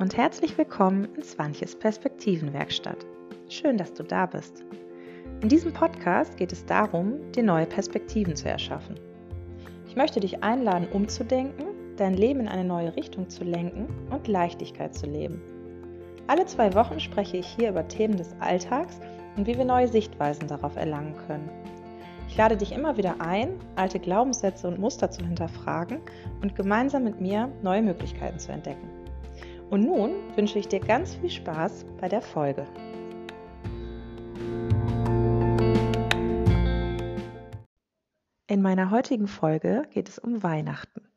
und herzlich willkommen in Svanches Perspektivenwerkstatt. Schön, dass du da bist. In diesem Podcast geht es darum, dir neue Perspektiven zu erschaffen. Ich möchte dich einladen, umzudenken, dein Leben in eine neue Richtung zu lenken und Leichtigkeit zu leben. Alle zwei Wochen spreche ich hier über Themen des Alltags und wie wir neue Sichtweisen darauf erlangen können. Ich lade dich immer wieder ein, alte Glaubenssätze und Muster zu hinterfragen und gemeinsam mit mir neue Möglichkeiten zu entdecken. Und nun wünsche ich dir ganz viel Spaß bei der Folge. In meiner heutigen Folge geht es um Weihnachten.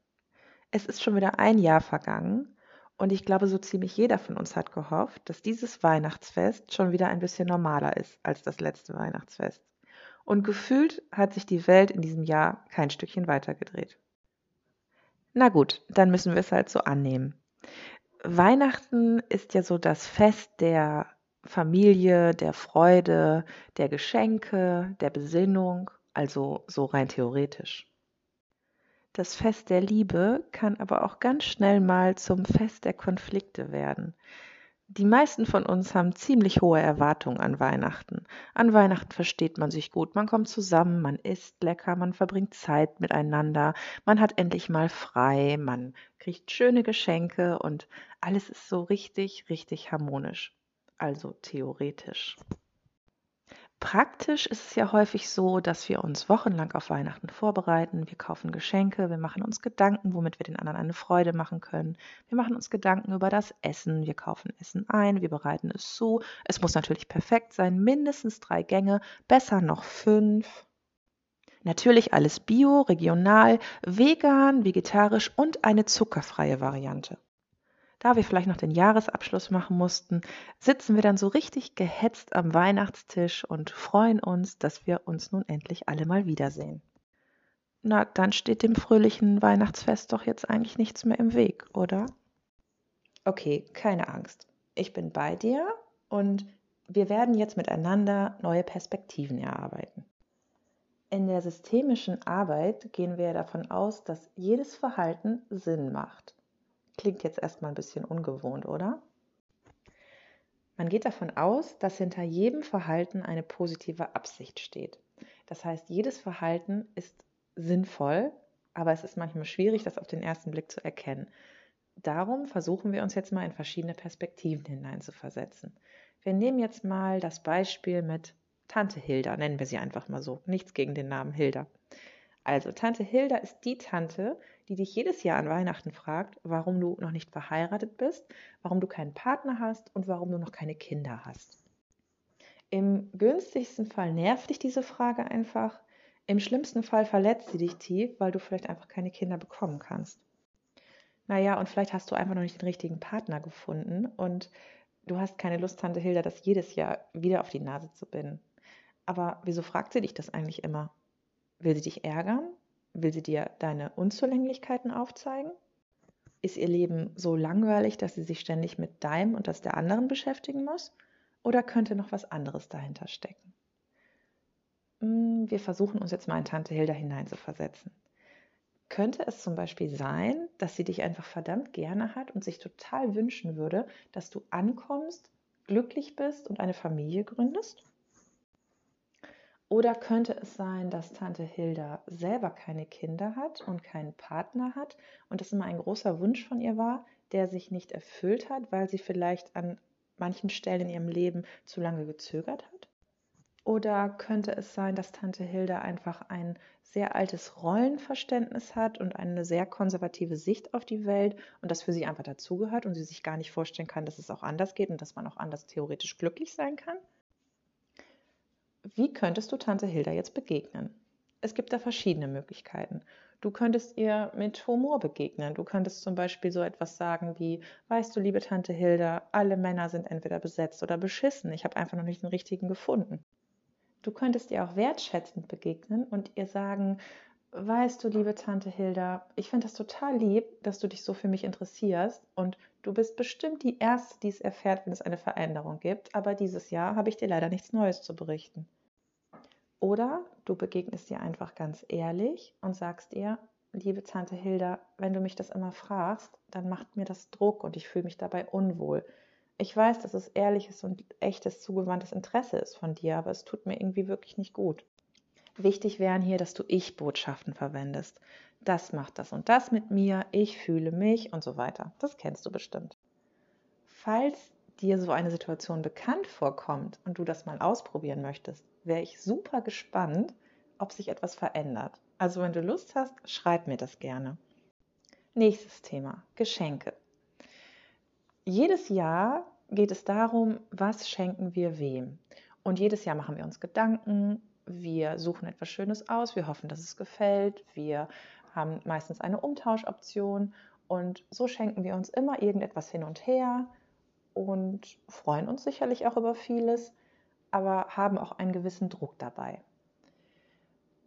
Es ist schon wieder ein Jahr vergangen und ich glaube, so ziemlich jeder von uns hat gehofft, dass dieses Weihnachtsfest schon wieder ein bisschen normaler ist als das letzte Weihnachtsfest. Und gefühlt hat sich die Welt in diesem Jahr kein Stückchen weitergedreht. Na gut, dann müssen wir es halt so annehmen. Weihnachten ist ja so das Fest der Familie, der Freude, der Geschenke, der Besinnung, also so rein theoretisch. Das Fest der Liebe kann aber auch ganz schnell mal zum Fest der Konflikte werden. Die meisten von uns haben ziemlich hohe Erwartungen an Weihnachten. An Weihnachten versteht man sich gut, man kommt zusammen, man isst lecker, man verbringt Zeit miteinander, man hat endlich mal frei, man kriegt schöne Geschenke und alles ist so richtig, richtig harmonisch. Also theoretisch. Praktisch ist es ja häufig so, dass wir uns wochenlang auf Weihnachten vorbereiten. Wir kaufen Geschenke, wir machen uns Gedanken, womit wir den anderen eine Freude machen können. Wir machen uns Gedanken über das Essen, wir kaufen Essen ein, wir bereiten es zu. Es muss natürlich perfekt sein, mindestens drei Gänge, besser noch fünf. Natürlich alles bio, regional, vegan, vegetarisch und eine zuckerfreie Variante da wir vielleicht noch den Jahresabschluss machen mussten, sitzen wir dann so richtig gehetzt am Weihnachtstisch und freuen uns, dass wir uns nun endlich alle mal wiedersehen. Na, dann steht dem fröhlichen Weihnachtsfest doch jetzt eigentlich nichts mehr im Weg, oder? Okay, keine Angst. Ich bin bei dir und wir werden jetzt miteinander neue Perspektiven erarbeiten. In der systemischen Arbeit gehen wir davon aus, dass jedes Verhalten Sinn macht. Klingt jetzt erstmal ein bisschen ungewohnt, oder? Man geht davon aus, dass hinter jedem Verhalten eine positive Absicht steht. Das heißt, jedes Verhalten ist sinnvoll, aber es ist manchmal schwierig, das auf den ersten Blick zu erkennen. Darum versuchen wir uns jetzt mal in verschiedene Perspektiven hineinzuversetzen. Wir nehmen jetzt mal das Beispiel mit Tante Hilda, nennen wir sie einfach mal so. Nichts gegen den Namen Hilda. Also, Tante Hilda ist die Tante, die dich jedes Jahr an Weihnachten fragt, warum du noch nicht verheiratet bist, warum du keinen Partner hast und warum du noch keine Kinder hast. Im günstigsten Fall nervt dich diese Frage einfach. Im schlimmsten Fall verletzt sie dich tief, weil du vielleicht einfach keine Kinder bekommen kannst. Naja, und vielleicht hast du einfach noch nicht den richtigen Partner gefunden und du hast keine Lust, Tante Hilda, das jedes Jahr wieder auf die Nase zu binden. Aber wieso fragt sie dich das eigentlich immer? Will sie dich ärgern? Will sie dir deine Unzulänglichkeiten aufzeigen? Ist ihr Leben so langweilig, dass sie sich ständig mit deinem und das der anderen beschäftigen muss? Oder könnte noch was anderes dahinter stecken? Hm, wir versuchen uns jetzt mal in Tante Hilda hineinzuversetzen. Könnte es zum Beispiel sein, dass sie dich einfach verdammt gerne hat und sich total wünschen würde, dass du ankommst, glücklich bist und eine Familie gründest? Oder könnte es sein, dass Tante Hilda selber keine Kinder hat und keinen Partner hat und das immer ein großer Wunsch von ihr war, der sich nicht erfüllt hat, weil sie vielleicht an manchen Stellen in ihrem Leben zu lange gezögert hat? Oder könnte es sein, dass Tante Hilda einfach ein sehr altes Rollenverständnis hat und eine sehr konservative Sicht auf die Welt und das für sie einfach dazugehört und sie sich gar nicht vorstellen kann, dass es auch anders geht und dass man auch anders theoretisch glücklich sein kann? Wie könntest du Tante Hilda jetzt begegnen? Es gibt da verschiedene Möglichkeiten. Du könntest ihr mit Humor begegnen. Du könntest zum Beispiel so etwas sagen wie, weißt du, liebe Tante Hilda, alle Männer sind entweder besetzt oder beschissen. Ich habe einfach noch nicht den richtigen gefunden. Du könntest ihr auch wertschätzend begegnen und ihr sagen, weißt du, liebe Tante Hilda, ich finde das total lieb, dass du dich so für mich interessierst und du bist bestimmt die Erste, die es erfährt, wenn es eine Veränderung gibt, aber dieses Jahr habe ich dir leider nichts Neues zu berichten. Oder du begegnest ihr einfach ganz ehrlich und sagst ihr, liebe Tante Hilda, wenn du mich das immer fragst, dann macht mir das Druck und ich fühle mich dabei unwohl. Ich weiß, dass es ehrliches und echtes zugewandtes Interesse ist von dir, aber es tut mir irgendwie wirklich nicht gut. Wichtig wären hier, dass du Ich-Botschaften verwendest. Das macht das und das mit mir, ich fühle mich und so weiter. Das kennst du bestimmt. Falls dir so eine Situation bekannt vorkommt und du das mal ausprobieren möchtest, wäre ich super gespannt, ob sich etwas verändert. Also wenn du Lust hast, schreib mir das gerne. Nächstes Thema, Geschenke. Jedes Jahr geht es darum, was schenken wir wem. Und jedes Jahr machen wir uns Gedanken, wir suchen etwas Schönes aus, wir hoffen, dass es gefällt, wir haben meistens eine Umtauschoption und so schenken wir uns immer irgendetwas hin und her und freuen uns sicherlich auch über vieles, aber haben auch einen gewissen Druck dabei.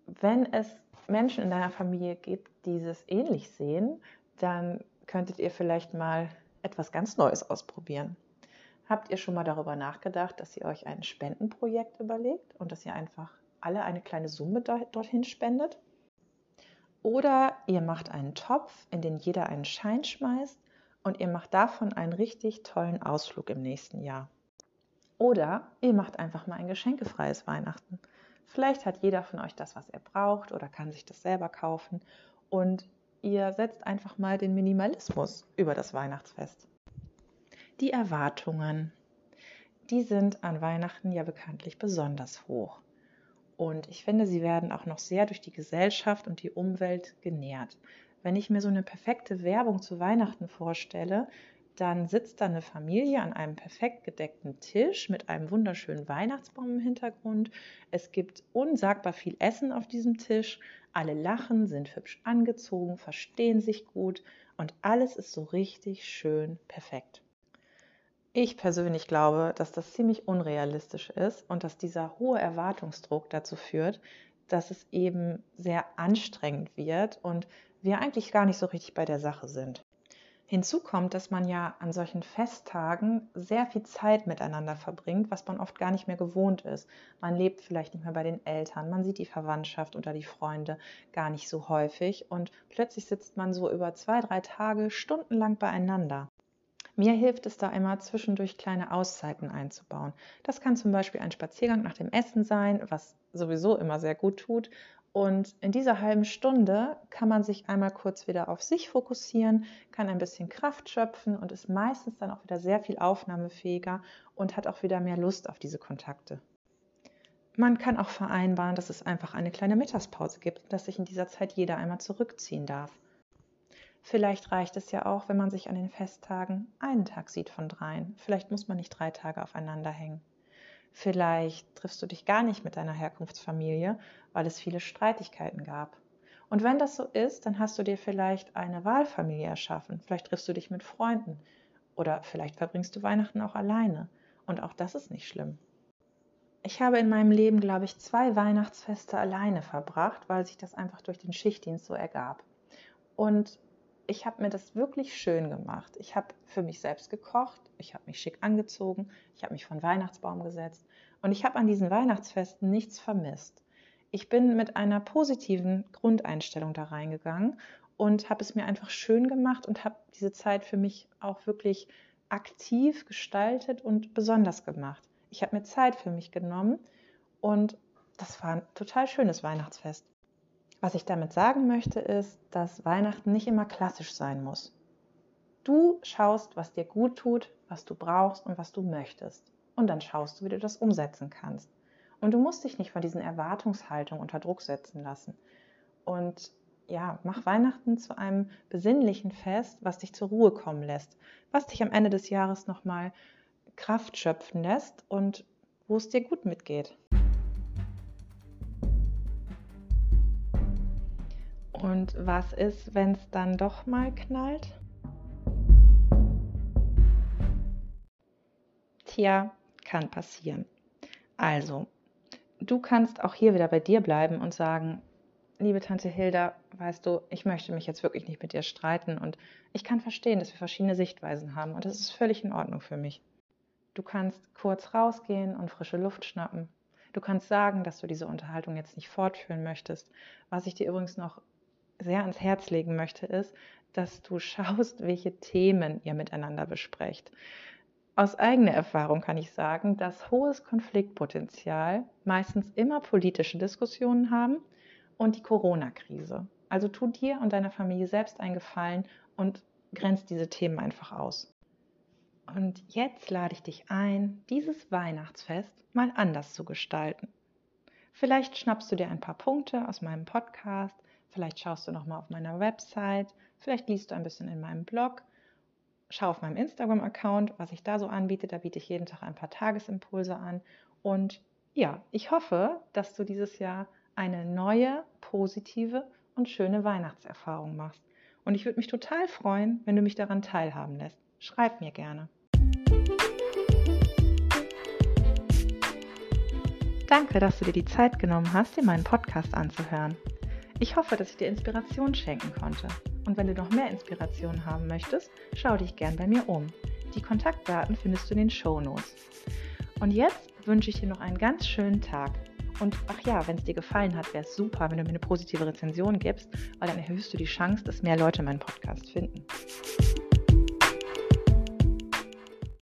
Wenn es Menschen in deiner Familie gibt, die es ähnlich sehen, dann könntet ihr vielleicht mal etwas ganz Neues ausprobieren. Habt ihr schon mal darüber nachgedacht, dass ihr euch ein Spendenprojekt überlegt und dass ihr einfach alle eine kleine Summe dorthin spendet? Oder ihr macht einen Topf, in den jeder einen Schein schmeißt und ihr macht davon einen richtig tollen Ausflug im nächsten Jahr. Oder ihr macht einfach mal ein geschenkefreies Weihnachten. Vielleicht hat jeder von euch das, was er braucht oder kann sich das selber kaufen und ihr setzt einfach mal den Minimalismus über das Weihnachtsfest. Die Erwartungen, die sind an Weihnachten ja bekanntlich besonders hoch. Und ich finde, sie werden auch noch sehr durch die Gesellschaft und die Umwelt genährt. Wenn ich mir so eine perfekte Werbung zu Weihnachten vorstelle, dann sitzt da eine Familie an einem perfekt gedeckten Tisch mit einem wunderschönen Weihnachtsbaum im Hintergrund. Es gibt unsagbar viel Essen auf diesem Tisch. Alle lachen, sind hübsch angezogen, verstehen sich gut und alles ist so richtig schön perfekt. Ich persönlich glaube, dass das ziemlich unrealistisch ist und dass dieser hohe Erwartungsdruck dazu führt, dass es eben sehr anstrengend wird und wir eigentlich gar nicht so richtig bei der Sache sind. Hinzu kommt, dass man ja an solchen Festtagen sehr viel Zeit miteinander verbringt, was man oft gar nicht mehr gewohnt ist. Man lebt vielleicht nicht mehr bei den Eltern, man sieht die Verwandtschaft oder die Freunde gar nicht so häufig und plötzlich sitzt man so über zwei, drei Tage stundenlang beieinander. Mir hilft es da immer zwischendurch kleine Auszeiten einzubauen. Das kann zum Beispiel ein Spaziergang nach dem Essen sein, was sowieso immer sehr gut tut. Und in dieser halben Stunde kann man sich einmal kurz wieder auf sich fokussieren, kann ein bisschen Kraft schöpfen und ist meistens dann auch wieder sehr viel aufnahmefähiger und hat auch wieder mehr Lust auf diese Kontakte. Man kann auch vereinbaren, dass es einfach eine kleine Mittagspause gibt, dass sich in dieser Zeit jeder einmal zurückziehen darf. Vielleicht reicht es ja auch, wenn man sich an den Festtagen einen Tag sieht von dreien. Vielleicht muss man nicht drei Tage aufeinander hängen. Vielleicht triffst du dich gar nicht mit deiner Herkunftsfamilie, weil es viele Streitigkeiten gab. Und wenn das so ist, dann hast du dir vielleicht eine Wahlfamilie erschaffen. Vielleicht triffst du dich mit Freunden. Oder vielleicht verbringst du Weihnachten auch alleine. Und auch das ist nicht schlimm. Ich habe in meinem Leben, glaube ich, zwei Weihnachtsfeste alleine verbracht, weil sich das einfach durch den Schichtdienst so ergab. Und ich habe mir das wirklich schön gemacht. Ich habe für mich selbst gekocht, ich habe mich schick angezogen, ich habe mich vor den Weihnachtsbaum gesetzt und ich habe an diesen Weihnachtsfesten nichts vermisst. Ich bin mit einer positiven Grundeinstellung da reingegangen und habe es mir einfach schön gemacht und habe diese Zeit für mich auch wirklich aktiv gestaltet und besonders gemacht. Ich habe mir Zeit für mich genommen und das war ein total schönes Weihnachtsfest. Was ich damit sagen möchte, ist, dass Weihnachten nicht immer klassisch sein muss. Du schaust, was dir gut tut, was du brauchst und was du möchtest. Und dann schaust du, wie du das umsetzen kannst. Und du musst dich nicht von diesen Erwartungshaltungen unter Druck setzen lassen. Und ja, mach Weihnachten zu einem besinnlichen Fest, was dich zur Ruhe kommen lässt, was dich am Ende des Jahres nochmal Kraft schöpfen lässt und wo es dir gut mitgeht. Und was ist, wenn es dann doch mal knallt? Tja, kann passieren. Also, du kannst auch hier wieder bei dir bleiben und sagen, liebe Tante Hilda, weißt du, ich möchte mich jetzt wirklich nicht mit dir streiten und ich kann verstehen, dass wir verschiedene Sichtweisen haben und das ist völlig in Ordnung für mich. Du kannst kurz rausgehen und frische Luft schnappen. Du kannst sagen, dass du diese Unterhaltung jetzt nicht fortführen möchtest. Was ich dir übrigens noch sehr ans Herz legen möchte, ist, dass du schaust, welche Themen ihr miteinander besprecht. Aus eigener Erfahrung kann ich sagen, dass hohes Konfliktpotenzial meistens immer politische Diskussionen haben und die Corona-Krise. Also tu dir und deiner Familie selbst einen Gefallen und grenzt diese Themen einfach aus. Und jetzt lade ich dich ein, dieses Weihnachtsfest mal anders zu gestalten. Vielleicht schnappst du dir ein paar Punkte aus meinem Podcast, vielleicht schaust du noch mal auf meiner Website, vielleicht liest du ein bisschen in meinem Blog, schau auf meinem Instagram-Account, was ich da so anbiete. Da biete ich jeden Tag ein paar Tagesimpulse an. Und ja, ich hoffe, dass du dieses Jahr eine neue, positive und schöne Weihnachtserfahrung machst. Und ich würde mich total freuen, wenn du mich daran teilhaben lässt. Schreib mir gerne. Danke, dass du dir die Zeit genommen hast, dir meinen Podcast anzuhören. Ich hoffe, dass ich dir Inspiration schenken konnte. Und wenn du noch mehr Inspiration haben möchtest, schau dich gern bei mir um. Die Kontaktdaten findest du in den Show Notes. Und jetzt wünsche ich dir noch einen ganz schönen Tag. Und ach ja, wenn es dir gefallen hat, wäre es super, wenn du mir eine positive Rezension gibst, weil dann erhöhst du die Chance, dass mehr Leute meinen Podcast finden.